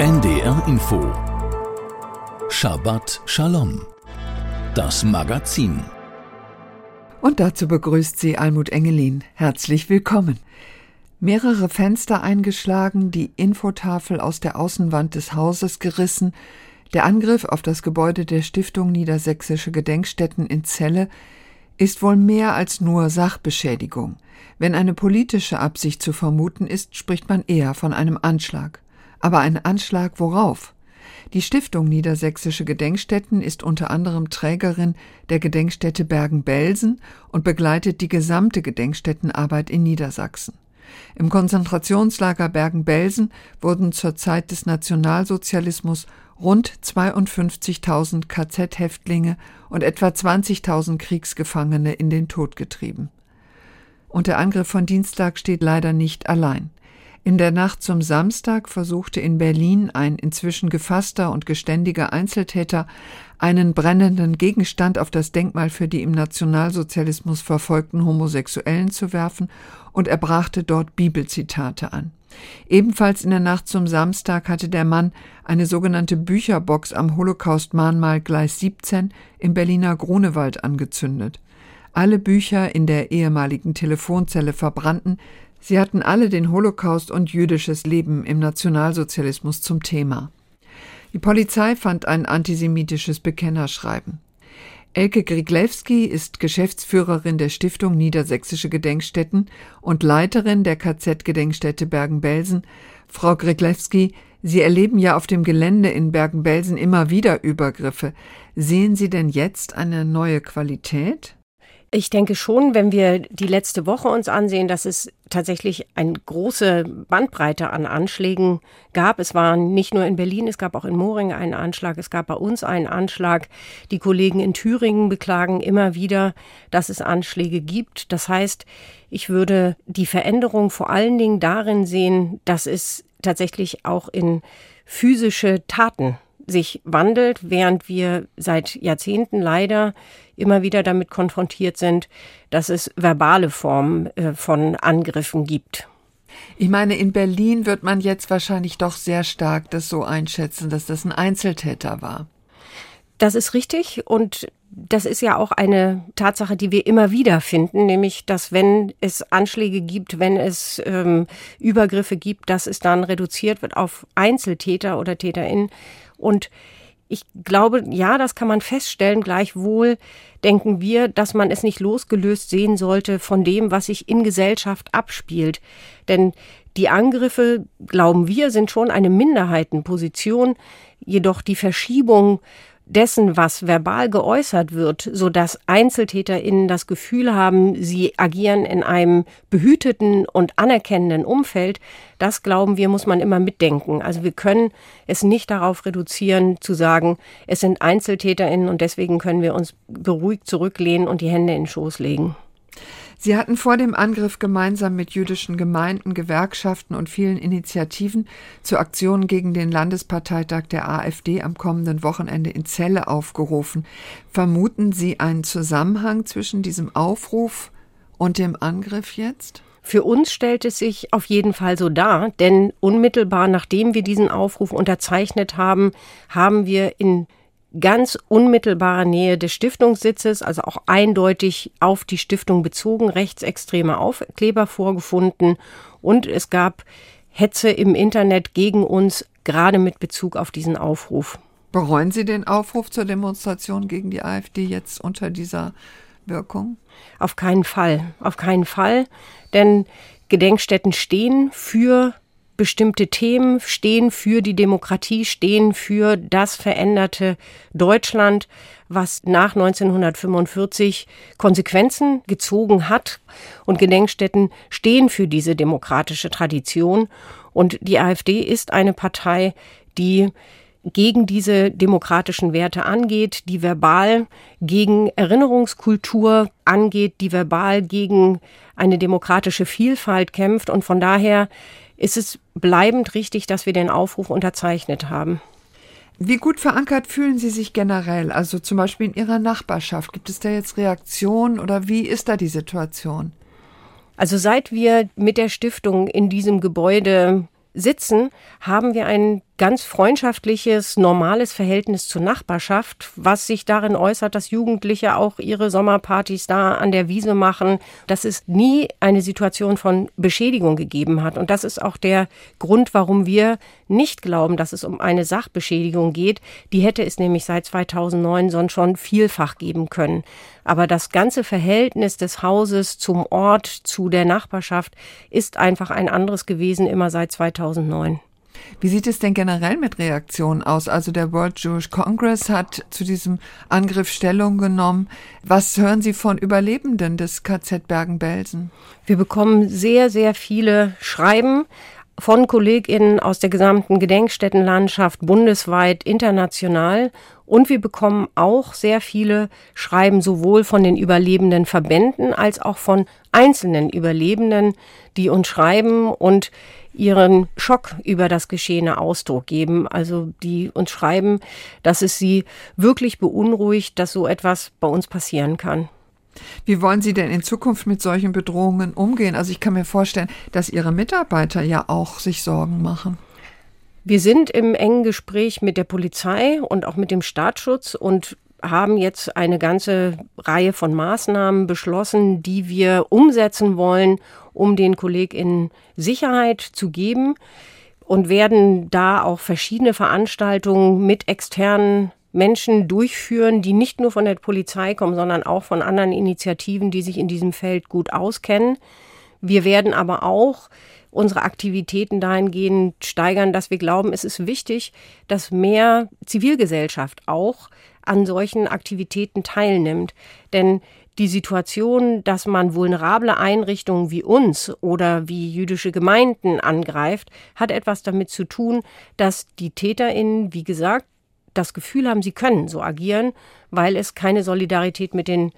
NDR Info Shabbat Shalom Das Magazin Und dazu begrüßt sie Almut Engelin. Herzlich willkommen. Mehrere Fenster eingeschlagen, die Infotafel aus der Außenwand des Hauses gerissen, der Angriff auf das Gebäude der Stiftung Niedersächsische Gedenkstätten in Celle ist wohl mehr als nur Sachbeschädigung. Wenn eine politische Absicht zu vermuten ist, spricht man eher von einem Anschlag. Aber ein Anschlag worauf? Die Stiftung Niedersächsische Gedenkstätten ist unter anderem Trägerin der Gedenkstätte Bergen-Belsen und begleitet die gesamte Gedenkstättenarbeit in Niedersachsen. Im Konzentrationslager Bergen-Belsen wurden zur Zeit des Nationalsozialismus rund 52.000 KZ-Häftlinge und etwa 20.000 Kriegsgefangene in den Tod getrieben. Und der Angriff von Dienstag steht leider nicht allein. In der Nacht zum Samstag versuchte in Berlin ein inzwischen gefasster und geständiger Einzeltäter einen brennenden Gegenstand auf das Denkmal für die im Nationalsozialismus verfolgten Homosexuellen zu werfen und er brachte dort Bibelzitate an. Ebenfalls in der Nacht zum Samstag hatte der Mann eine sogenannte Bücherbox am Holocaust-Mahnmal Gleis 17 im Berliner Grunewald angezündet. Alle Bücher in der ehemaligen Telefonzelle verbrannten, sie hatten alle den Holocaust und jüdisches Leben im Nationalsozialismus zum Thema. Die Polizei fand ein antisemitisches Bekennerschreiben. Elke Griglewski ist Geschäftsführerin der Stiftung Niedersächsische Gedenkstätten und Leiterin der KZ-Gedenkstätte Bergen-Belsen. Frau Griglewski, Sie erleben ja auf dem Gelände in Bergen-Belsen immer wieder Übergriffe. Sehen Sie denn jetzt eine neue Qualität? Ich denke schon, wenn wir die letzte Woche uns ansehen, dass es tatsächlich eine große Bandbreite an Anschlägen gab. Es war nicht nur in Berlin, es gab auch in Moring einen Anschlag, es gab bei uns einen Anschlag. Die Kollegen in Thüringen beklagen immer wieder, dass es Anschläge gibt. Das heißt, ich würde die Veränderung vor allen Dingen darin sehen, dass es tatsächlich auch in physische Taten sich wandelt, während wir seit Jahrzehnten leider immer wieder damit konfrontiert sind, dass es verbale Formen äh, von Angriffen gibt. Ich meine, in Berlin wird man jetzt wahrscheinlich doch sehr stark das so einschätzen, dass das ein Einzeltäter war. Das ist richtig und das ist ja auch eine Tatsache, die wir immer wieder finden, nämlich dass wenn es Anschläge gibt, wenn es ähm, Übergriffe gibt, dass es dann reduziert wird auf Einzeltäter oder Täterinnen und ich glaube, ja, das kann man feststellen. Gleichwohl denken wir, dass man es nicht losgelöst sehen sollte von dem, was sich in Gesellschaft abspielt. Denn die Angriffe, glauben wir, sind schon eine Minderheitenposition. Jedoch die Verschiebung dessen, was verbal geäußert wird, so dass EinzeltäterInnen das Gefühl haben, sie agieren in einem behüteten und anerkennenden Umfeld, das glauben wir, muss man immer mitdenken. Also wir können es nicht darauf reduzieren, zu sagen, es sind EinzeltäterInnen und deswegen können wir uns beruhigt zurücklehnen und die Hände in den Schoß legen. Sie hatten vor dem Angriff gemeinsam mit jüdischen Gemeinden, Gewerkschaften und vielen Initiativen zu Aktionen gegen den Landesparteitag der AfD am kommenden Wochenende in Celle aufgerufen. Vermuten Sie einen Zusammenhang zwischen diesem Aufruf und dem Angriff jetzt? Für uns stellt es sich auf jeden Fall so dar, denn unmittelbar nachdem wir diesen Aufruf unterzeichnet haben, haben wir in ganz unmittelbarer Nähe des Stiftungssitzes, also auch eindeutig auf die Stiftung bezogen, rechtsextreme Aufkleber vorgefunden und es gab Hetze im Internet gegen uns, gerade mit Bezug auf diesen Aufruf. Bereuen Sie den Aufruf zur Demonstration gegen die AfD jetzt unter dieser Wirkung? Auf keinen Fall, auf keinen Fall, denn Gedenkstätten stehen für bestimmte Themen stehen für die Demokratie, stehen für das veränderte Deutschland, was nach 1945 Konsequenzen gezogen hat. Und Gedenkstätten stehen für diese demokratische Tradition. Und die AfD ist eine Partei, die gegen diese demokratischen Werte angeht, die verbal gegen Erinnerungskultur angeht, die verbal gegen eine demokratische Vielfalt kämpft. Und von daher ist es bleibend richtig, dass wir den Aufruf unterzeichnet haben. Wie gut verankert fühlen Sie sich generell? Also zum Beispiel in Ihrer Nachbarschaft. Gibt es da jetzt Reaktionen oder wie ist da die Situation? Also seit wir mit der Stiftung in diesem Gebäude sitzen, haben wir ein ganz freundschaftliches, normales Verhältnis zur Nachbarschaft, was sich darin äußert, dass Jugendliche auch ihre Sommerpartys da an der Wiese machen, dass es nie eine Situation von Beschädigung gegeben hat. Und das ist auch der Grund, warum wir nicht glauben, dass es um eine Sachbeschädigung geht. Die hätte es nämlich seit 2009 sonst schon vielfach geben können. Aber das ganze Verhältnis des Hauses zum Ort, zu der Nachbarschaft ist einfach ein anderes gewesen, immer seit 2009. Wie sieht es denn generell mit Reaktionen aus? Also der World Jewish Congress hat zu diesem Angriff Stellung genommen. Was hören Sie von Überlebenden des KZ Bergen-Belsen? Wir bekommen sehr, sehr viele Schreiben von KollegInnen aus der gesamten Gedenkstättenlandschaft bundesweit, international. Und wir bekommen auch sehr viele Schreiben sowohl von den überlebenden Verbänden als auch von einzelnen Überlebenden, die uns schreiben und ihren Schock über das Geschehene Ausdruck geben. Also die uns schreiben, dass es sie wirklich beunruhigt, dass so etwas bei uns passieren kann. Wie wollen Sie denn in Zukunft mit solchen Bedrohungen umgehen? Also ich kann mir vorstellen, dass Ihre Mitarbeiter ja auch sich Sorgen machen. Wir sind im engen Gespräch mit der Polizei und auch mit dem Staatsschutz und haben jetzt eine ganze Reihe von Maßnahmen beschlossen, die wir umsetzen wollen, um den KollegInnen Sicherheit zu geben und werden da auch verschiedene Veranstaltungen mit externen Menschen durchführen, die nicht nur von der Polizei kommen, sondern auch von anderen Initiativen, die sich in diesem Feld gut auskennen. Wir werden aber auch unsere Aktivitäten dahingehend steigern, dass wir glauben, es ist wichtig, dass mehr Zivilgesellschaft auch an solchen Aktivitäten teilnimmt. Denn die Situation, dass man vulnerable Einrichtungen wie uns oder wie jüdische Gemeinden angreift, hat etwas damit zu tun, dass die Täterinnen, wie gesagt, das Gefühl haben, sie können so agieren, weil es keine Solidarität mit den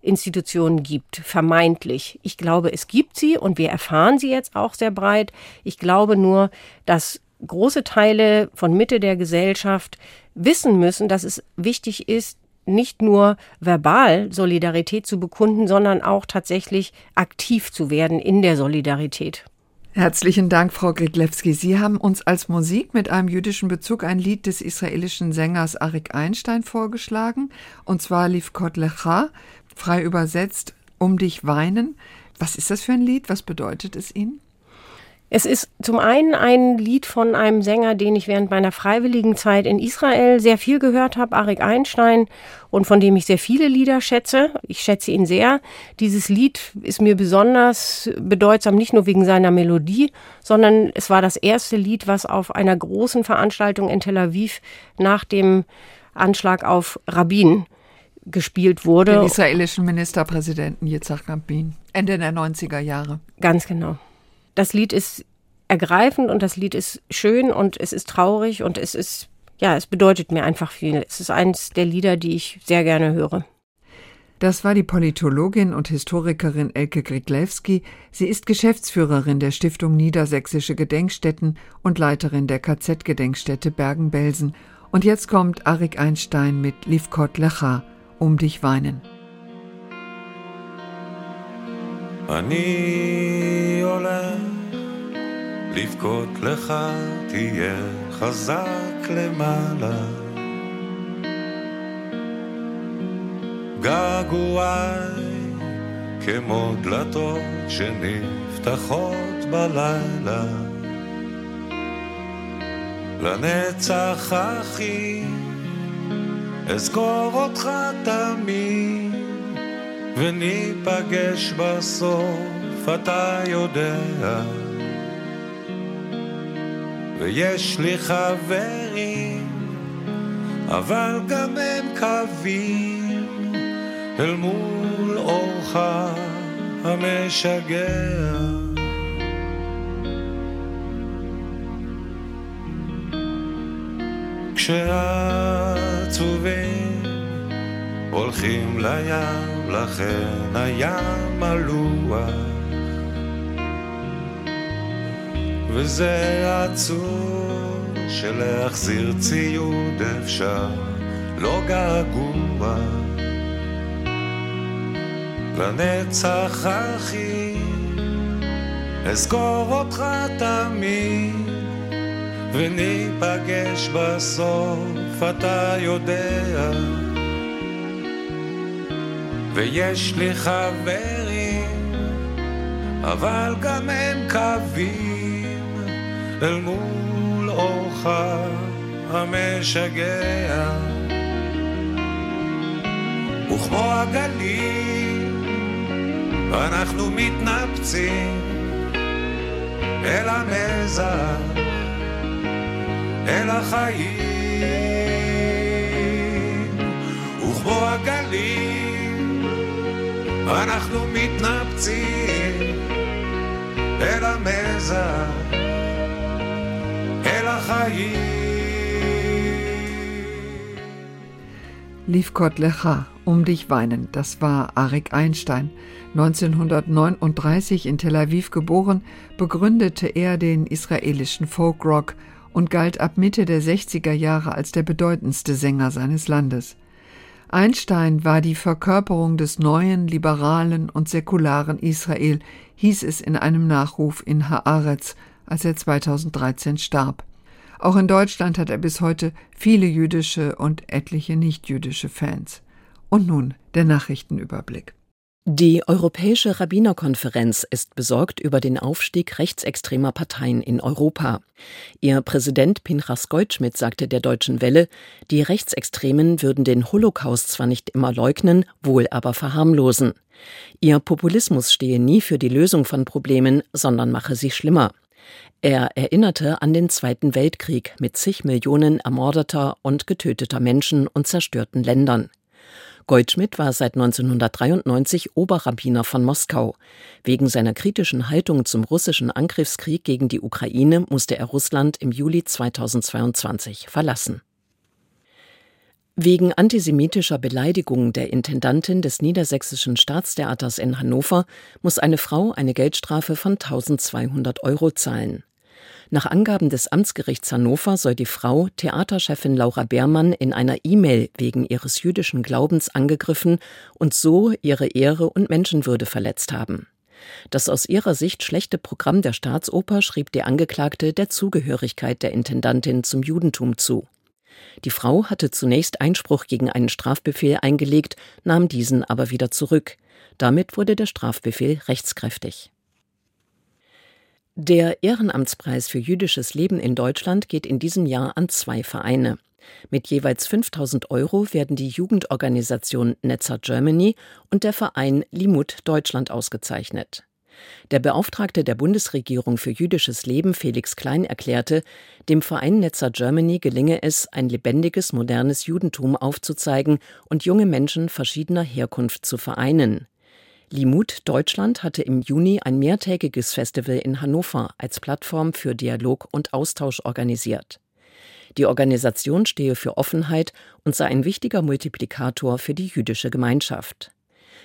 Institutionen gibt, vermeintlich. Ich glaube, es gibt sie und wir erfahren sie jetzt auch sehr breit. Ich glaube nur, dass große Teile von Mitte der Gesellschaft wissen müssen, dass es wichtig ist, nicht nur verbal Solidarität zu bekunden, sondern auch tatsächlich aktiv zu werden in der Solidarität. Herzlichen Dank, Frau Griglewski. Sie haben uns als Musik mit einem jüdischen Bezug ein Lied des israelischen Sängers Arik Einstein vorgeschlagen, und zwar Livkot Lecha, frei übersetzt, um dich weinen. Was ist das für ein Lied? Was bedeutet es Ihnen? Es ist zum einen ein Lied von einem Sänger, den ich während meiner freiwilligen Zeit in Israel sehr viel gehört habe, Arik Einstein, und von dem ich sehr viele Lieder schätze. Ich schätze ihn sehr. Dieses Lied ist mir besonders bedeutsam, nicht nur wegen seiner Melodie, sondern es war das erste Lied, was auf einer großen Veranstaltung in Tel Aviv nach dem Anschlag auf Rabin gespielt wurde. Den israelischen Ministerpräsidenten Yitzhak Rabin, Ende der 90er Jahre. Ganz genau das Lied ist ergreifend und das Lied ist schön und es ist traurig und es ist, ja, es bedeutet mir einfach viel. Es ist eines der Lieder, die ich sehr gerne höre. Das war die Politologin und Historikerin Elke Griglewski. Sie ist Geschäftsführerin der Stiftung Niedersächsische Gedenkstätten und Leiterin der KZ-Gedenkstätte Bergen-Belsen. Und jetzt kommt Arik Einstein mit Livkot Lecha, Um dich weinen. אני הולך לבכות לך, תהיה חזק למעלה. געגועי כמו דלתות שנפתחות בלילה. לנצח אחי אזכור אותך תמיד וניפגש בסוף, אתה יודע. ויש לי חברים, אבל גם הם קווים אל מול אורך המשגע. כשעצובים הולכים לים, לכן הים מלוח. וזה עצוב שלהחזיר ציוד אפשר, לא געגוע. לנצח אחי, אזכור אותך תמיד, וניפגש בסוף, אתה יודע. ויש לי חברים, אבל גם הם קווים אל מול אורך המשגע. וכמו הגלים, אנחנו מתנפצים אל המזח, אל החיים. וכמו הגלים, אנחנו מתנפצים אל המזח, אל החיים. Lief Gott lecha, um dich weinen. Das war Arik Einstein. 1939 in Tel Aviv geboren, begründete er den israelischen Folkrock und galt ab Mitte der 60er Jahre als der bedeutendste Sänger seines Landes. Einstein war die Verkörperung des neuen, liberalen und säkularen Israel, hieß es in einem Nachruf in Haaretz, als er 2013 starb. Auch in Deutschland hat er bis heute viele jüdische und etliche nichtjüdische Fans. Und nun der Nachrichtenüberblick. Die Europäische Rabbinerkonferenz ist besorgt über den Aufstieg rechtsextremer Parteien in Europa. Ihr Präsident Pinchas Goldschmidt sagte der Deutschen Welle, die Rechtsextremen würden den Holocaust zwar nicht immer leugnen, wohl aber verharmlosen. Ihr Populismus stehe nie für die Lösung von Problemen, sondern mache sie schlimmer. Er erinnerte an den Zweiten Weltkrieg mit zig Millionen ermordeter und getöteter Menschen und zerstörten Ländern. Goldschmidt war seit 1993 Oberrabbiner von Moskau. Wegen seiner kritischen Haltung zum russischen Angriffskrieg gegen die Ukraine musste er Russland im Juli 2022 verlassen. Wegen antisemitischer Beleidigung der Intendantin des Niedersächsischen Staatstheaters in Hannover muss eine Frau eine Geldstrafe von 1200 Euro zahlen. Nach Angaben des Amtsgerichts Hannover soll die Frau Theaterchefin Laura Beermann in einer E-Mail wegen ihres jüdischen Glaubens angegriffen und so ihre Ehre und Menschenwürde verletzt haben. Das aus ihrer Sicht schlechte Programm der Staatsoper schrieb die Angeklagte der Zugehörigkeit der Intendantin zum Judentum zu. Die Frau hatte zunächst Einspruch gegen einen Strafbefehl eingelegt, nahm diesen aber wieder zurück. Damit wurde der Strafbefehl rechtskräftig. Der Ehrenamtspreis für jüdisches Leben in Deutschland geht in diesem Jahr an zwei Vereine. Mit jeweils 5000 Euro werden die Jugendorganisation Netzer Germany und der Verein Limut Deutschland ausgezeichnet. Der Beauftragte der Bundesregierung für jüdisches Leben, Felix Klein, erklärte, dem Verein Netzer Germany gelinge es, ein lebendiges, modernes Judentum aufzuzeigen und junge Menschen verschiedener Herkunft zu vereinen. Limut Deutschland hatte im Juni ein mehrtägiges Festival in Hannover als Plattform für Dialog und Austausch organisiert. Die Organisation stehe für Offenheit und sei ein wichtiger Multiplikator für die jüdische Gemeinschaft.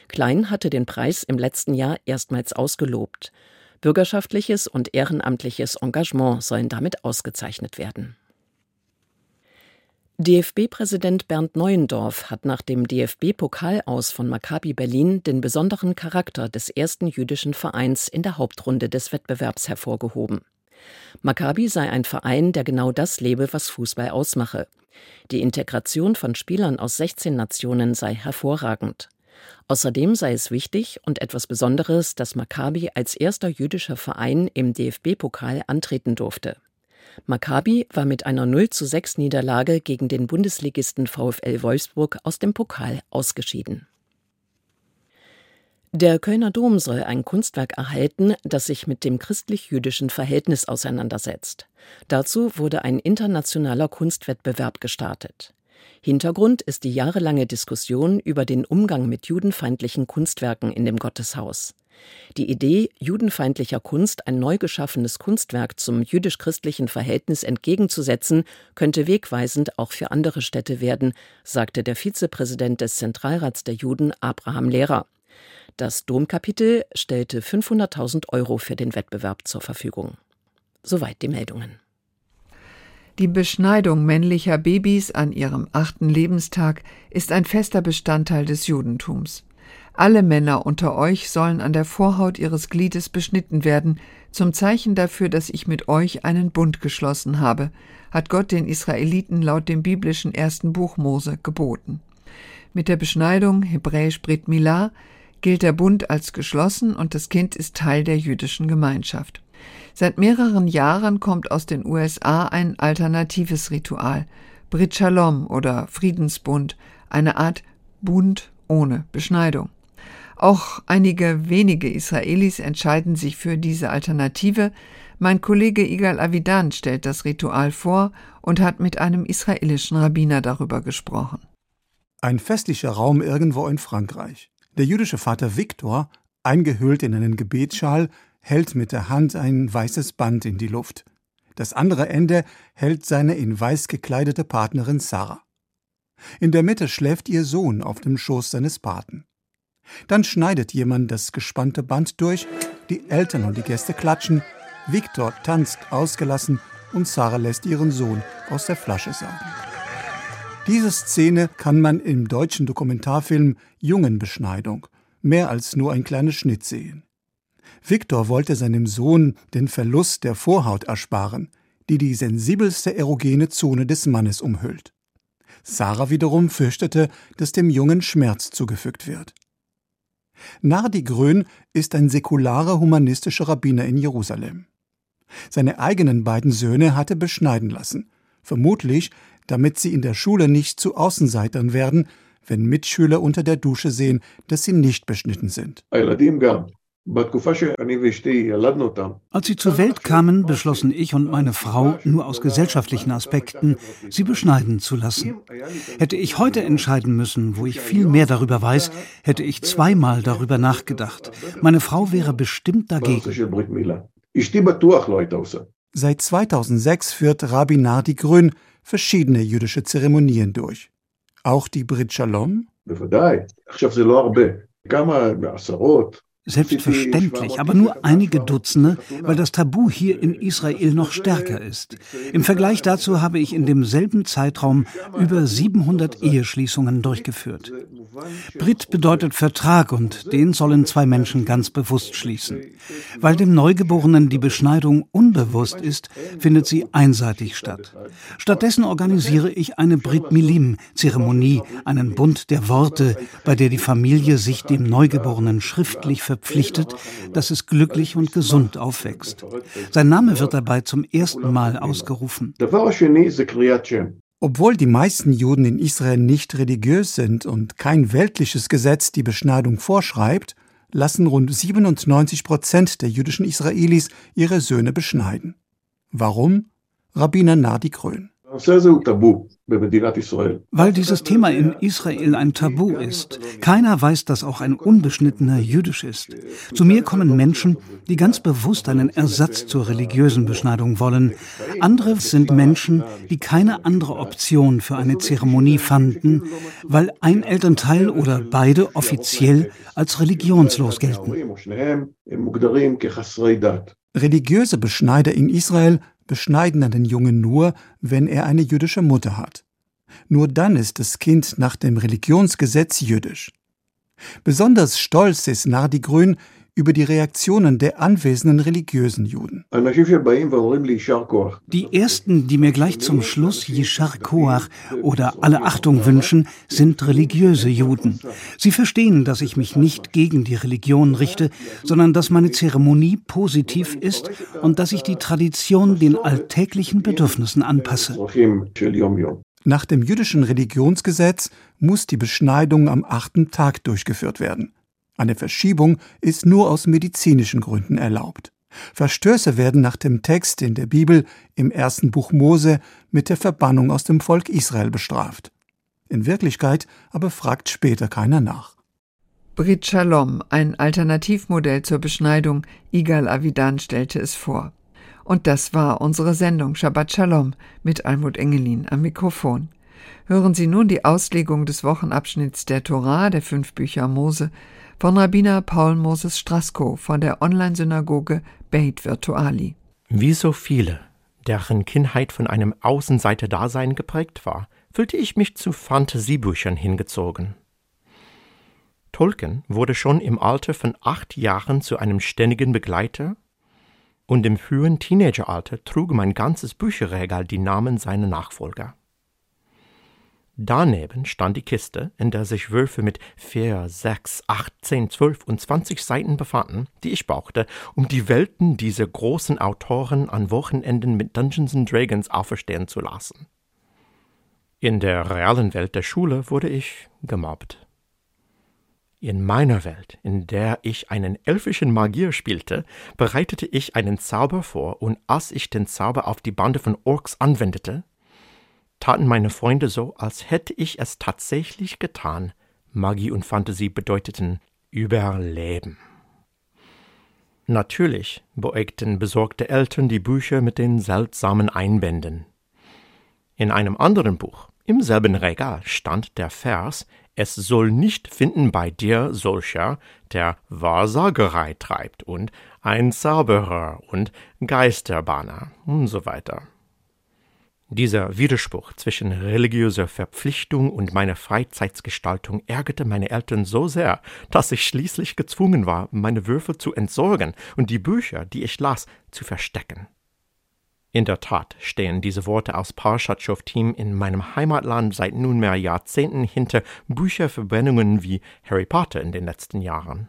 Klein hatte den Preis im letzten Jahr erstmals ausgelobt. Bürgerschaftliches und ehrenamtliches Engagement sollen damit ausgezeichnet werden. DFB-Präsident Bernd Neuendorf hat nach dem DFB-Pokalaus von Maccabi Berlin den besonderen Charakter des ersten jüdischen Vereins in der Hauptrunde des Wettbewerbs hervorgehoben. Maccabi sei ein Verein, der genau das lebe, was Fußball ausmache. Die Integration von Spielern aus 16 Nationen sei hervorragend. Außerdem sei es wichtig und etwas Besonderes, dass Maccabi als erster jüdischer Verein im DFB-Pokal antreten durfte. Maccabi war mit einer 0 zu 6 Niederlage gegen den Bundesligisten VfL Wolfsburg aus dem Pokal ausgeschieden. Der Kölner Dom soll ein Kunstwerk erhalten, das sich mit dem christlich-jüdischen Verhältnis auseinandersetzt. Dazu wurde ein internationaler Kunstwettbewerb gestartet. Hintergrund ist die jahrelange Diskussion über den Umgang mit judenfeindlichen Kunstwerken in dem Gotteshaus. Die Idee, judenfeindlicher Kunst ein neu geschaffenes Kunstwerk zum jüdisch-christlichen Verhältnis entgegenzusetzen, könnte wegweisend auch für andere Städte werden, sagte der Vizepräsident des Zentralrats der Juden Abraham Lehrer. Das Domkapitel stellte 500.000 Euro für den Wettbewerb zur Verfügung. Soweit die Meldungen. Die Beschneidung männlicher Babys an ihrem achten Lebenstag ist ein fester Bestandteil des Judentums. Alle Männer unter euch sollen an der Vorhaut ihres Gliedes beschnitten werden, zum Zeichen dafür, dass ich mit euch einen Bund geschlossen habe, hat Gott den Israeliten laut dem biblischen ersten Buch Mose geboten. Mit der Beschneidung, hebräisch Brit Milah, gilt der Bund als geschlossen und das Kind ist Teil der jüdischen Gemeinschaft. Seit mehreren Jahren kommt aus den USA ein alternatives Ritual, Brit Shalom oder Friedensbund, eine Art Bund ohne Beschneidung. Auch einige wenige Israelis entscheiden sich für diese Alternative. Mein Kollege Igal Avidan stellt das Ritual vor und hat mit einem israelischen Rabbiner darüber gesprochen. Ein festlicher Raum irgendwo in Frankreich. Der jüdische Vater Viktor, eingehüllt in einen Gebetsschal, hält mit der Hand ein weißes Band in die Luft. Das andere Ende hält seine in weiß gekleidete Partnerin Sarah. In der Mitte schläft ihr Sohn auf dem Schoß seines Paten. Dann schneidet jemand das gespannte Band durch, die Eltern und die Gäste klatschen, Viktor tanzt ausgelassen und Sarah lässt ihren Sohn aus der Flasche saugen. Diese Szene kann man im deutschen Dokumentarfilm Jungenbeschneidung mehr als nur ein kleines Schnitt sehen. Viktor wollte seinem Sohn den Verlust der Vorhaut ersparen, die die sensibelste erogene Zone des Mannes umhüllt. Sarah wiederum fürchtete, dass dem Jungen Schmerz zugefügt wird. Nardi Grön ist ein säkularer humanistischer Rabbiner in Jerusalem. Seine eigenen beiden Söhne hatte beschneiden lassen, vermutlich damit sie in der Schule nicht zu Außenseitern werden, wenn Mitschüler unter der Dusche sehen, dass sie nicht beschnitten sind. Als sie zur Welt kamen, beschlossen ich und meine Frau nur aus gesellschaftlichen Aspekten, sie beschneiden zu lassen. Hätte ich heute entscheiden müssen, wo ich viel mehr darüber weiß, hätte ich zweimal darüber nachgedacht. Meine Frau wäre bestimmt dagegen. Seit 2006 führt Rabbi Nardi Grün verschiedene jüdische Zeremonien durch. Auch die Brit Shalom? Selbstverständlich, aber nur einige Dutzende, weil das Tabu hier in Israel noch stärker ist. Im Vergleich dazu habe ich in demselben Zeitraum über 700 Eheschließungen durchgeführt. Brit bedeutet Vertrag und den sollen zwei Menschen ganz bewusst schließen. Weil dem Neugeborenen die Beschneidung unbewusst ist, findet sie einseitig statt. Stattdessen organisiere ich eine Brit Milim-Zeremonie, einen Bund der Worte, bei der die Familie sich dem Neugeborenen schriftlich verpflichtet, dass es glücklich und gesund aufwächst. Sein Name wird dabei zum ersten Mal ausgerufen. Obwohl die meisten Juden in Israel nicht religiös sind und kein weltliches Gesetz die Beschneidung vorschreibt, lassen rund 97 Prozent der jüdischen Israelis ihre Söhne beschneiden. Warum? Rabbiner Nadi Krön. Weil dieses Thema in Israel ein Tabu ist. Keiner weiß, dass auch ein unbeschnittener jüdisch ist. Zu mir kommen Menschen, die ganz bewusst einen Ersatz zur religiösen Beschneidung wollen. Andere sind Menschen, die keine andere Option für eine Zeremonie fanden, weil ein Elternteil oder beide offiziell als religionslos gelten. Religiöse Beschneider in Israel beschneiden einen Jungen nur, wenn er eine jüdische Mutter hat. Nur dann ist das Kind nach dem Religionsgesetz jüdisch. Besonders stolz ist Nardi Grün über die Reaktionen der anwesenden religiösen Juden. Die ersten, die mir gleich zum Schluss Yishar Koach oder alle Achtung wünschen, sind religiöse Juden. Sie verstehen, dass ich mich nicht gegen die Religion richte, sondern dass meine Zeremonie positiv ist und dass ich die Tradition den alltäglichen Bedürfnissen anpasse. Nach dem jüdischen Religionsgesetz muss die Beschneidung am achten Tag durchgeführt werden. Eine Verschiebung ist nur aus medizinischen Gründen erlaubt. Verstöße werden nach dem Text in der Bibel im ersten Buch Mose mit der Verbannung aus dem Volk Israel bestraft. In Wirklichkeit aber fragt später keiner nach. Brit Shalom, ein Alternativmodell zur Beschneidung, Igal Avidan stellte es vor. Und das war unsere Sendung Shabbat Shalom mit Almut Engelin am Mikrofon. Hören Sie nun die Auslegung des Wochenabschnitts der Torah, der fünf Bücher Mose, von Rabbiner Paul Moses Strasko von der Online-Synagoge Beit Virtuali. Wie so viele, deren Kindheit von einem Außenseiter-Dasein geprägt war, fühlte ich mich zu Fantasiebüchern hingezogen. Tolkien wurde schon im Alter von acht Jahren zu einem ständigen Begleiter und im frühen Teenageralter trug mein ganzes Bücherregal die Namen seiner Nachfolger. Daneben stand die Kiste, in der sich Würfe mit vier, sechs, acht, zehn, zwölf und zwanzig Seiten befanden, die ich brauchte, um die Welten dieser großen Autoren an Wochenenden mit Dungeons and Dragons auferstehen zu lassen. In der realen Welt der Schule wurde ich gemobbt. In meiner Welt, in der ich einen elfischen Magier spielte, bereitete ich einen Zauber vor, und als ich den Zauber auf die Bande von Orks anwendete, taten meine Freunde so, als hätte ich es tatsächlich getan. Magie und Fantasie bedeuteten Überleben. Natürlich beäugten besorgte Eltern die Bücher mit den seltsamen Einbänden. In einem anderen Buch, im selben Regal, stand der Vers Es soll nicht finden bei dir solcher, der Wahrsagerei treibt und ein Zauberer und Geisterbanner und so weiter. Dieser Widerspruch zwischen religiöser Verpflichtung und meiner Freizeitsgestaltung ärgerte meine Eltern so sehr, dass ich schließlich gezwungen war, meine Würfel zu entsorgen und die Bücher, die ich las, zu verstecken. In der Tat stehen diese Worte aus Parshat Shoftim in meinem Heimatland seit nunmehr Jahrzehnten hinter Bücherverbrennungen wie Harry Potter in den letzten Jahren.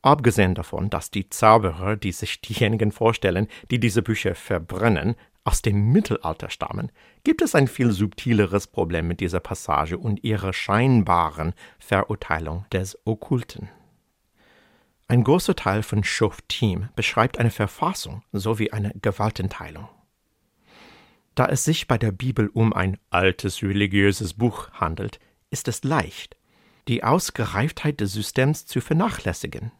Abgesehen davon, dass die Zauberer, die sich diejenigen vorstellen, die diese Bücher verbrennen, aus dem Mittelalter stammen, gibt es ein viel subtileres Problem mit dieser Passage und ihrer scheinbaren Verurteilung des Okkulten. Ein großer Teil von Schoftim beschreibt eine Verfassung sowie eine Gewaltenteilung. Da es sich bei der Bibel um ein altes religiöses Buch handelt, ist es leicht, die Ausgereiftheit des Systems zu vernachlässigen.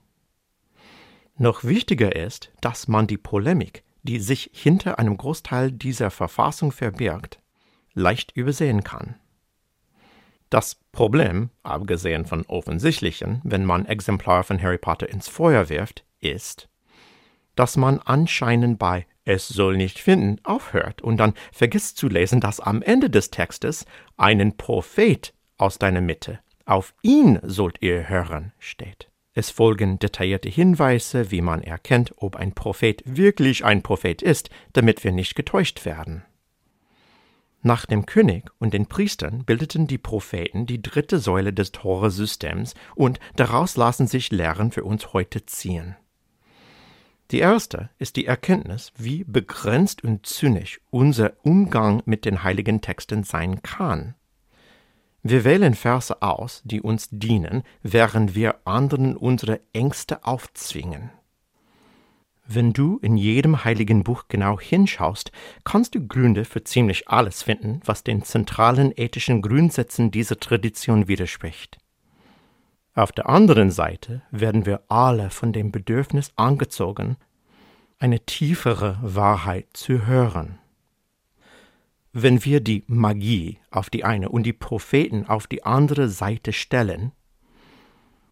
Noch wichtiger ist, dass man die Polemik die sich hinter einem Großteil dieser Verfassung verbirgt, leicht übersehen kann. Das Problem, abgesehen von offensichtlichen, wenn man Exemplar von Harry Potter ins Feuer wirft, ist, dass man anscheinend bei es soll nicht finden aufhört und dann vergisst zu lesen, dass am Ende des Textes einen Prophet aus deiner Mitte, auf ihn sollt ihr hören, steht. Es folgen detaillierte Hinweise, wie man erkennt, ob ein Prophet wirklich ein Prophet ist, damit wir nicht getäuscht werden. Nach dem König und den Priestern bildeten die Propheten die dritte Säule des Tore-Systems und daraus lassen sich Lehren für uns heute ziehen. Die erste ist die Erkenntnis, wie begrenzt und zynisch unser Umgang mit den heiligen Texten sein kann. Wir wählen Verse aus, die uns dienen, während wir anderen unsere Ängste aufzwingen. Wenn du in jedem heiligen Buch genau hinschaust, kannst du Gründe für ziemlich alles finden, was den zentralen ethischen Grundsätzen dieser Tradition widerspricht. Auf der anderen Seite werden wir alle von dem Bedürfnis angezogen, eine tiefere Wahrheit zu hören. Wenn wir die Magie auf die eine und die Propheten auf die andere Seite stellen,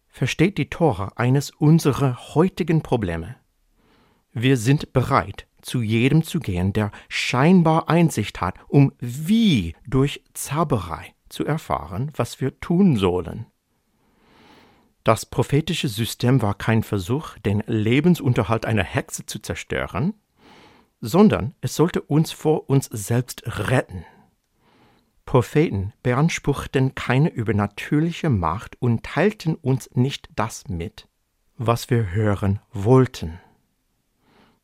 versteht die Tora eines unserer heutigen Probleme. Wir sind bereit, zu jedem zu gehen, der scheinbar Einsicht hat, um wie durch Zauberei zu erfahren, was wir tun sollen. Das prophetische System war kein Versuch, den Lebensunterhalt einer Hexe zu zerstören, sondern es sollte uns vor uns selbst retten. Propheten beanspruchten keine übernatürliche Macht und teilten uns nicht das mit, was wir hören wollten.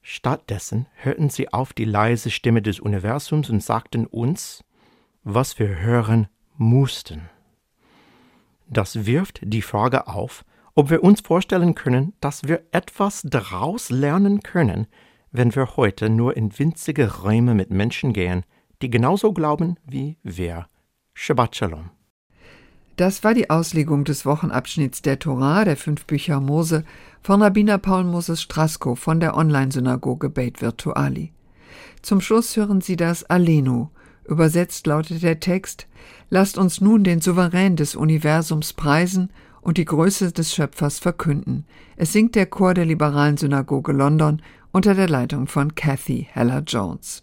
Stattdessen hörten sie auf die leise Stimme des Universums und sagten uns, was wir hören mussten. Das wirft die Frage auf, ob wir uns vorstellen können, dass wir etwas daraus lernen können, wenn wir heute nur in winzige Räume mit Menschen gehen, die genauso glauben wie wir. Shabbat Shalom. Das war die Auslegung des Wochenabschnitts der Torah, der fünf Bücher Mose, von Rabbiner Paul Moses Strasko von der Online-Synagoge Beit Virtuali. Zum Schluss hören Sie das Alenu. Übersetzt lautet der Text: Lasst uns nun den Souverän des Universums preisen und die Größe des Schöpfers verkünden. Es singt der Chor der Liberalen Synagoge London unter der Leitung von Kathy Heller Jones.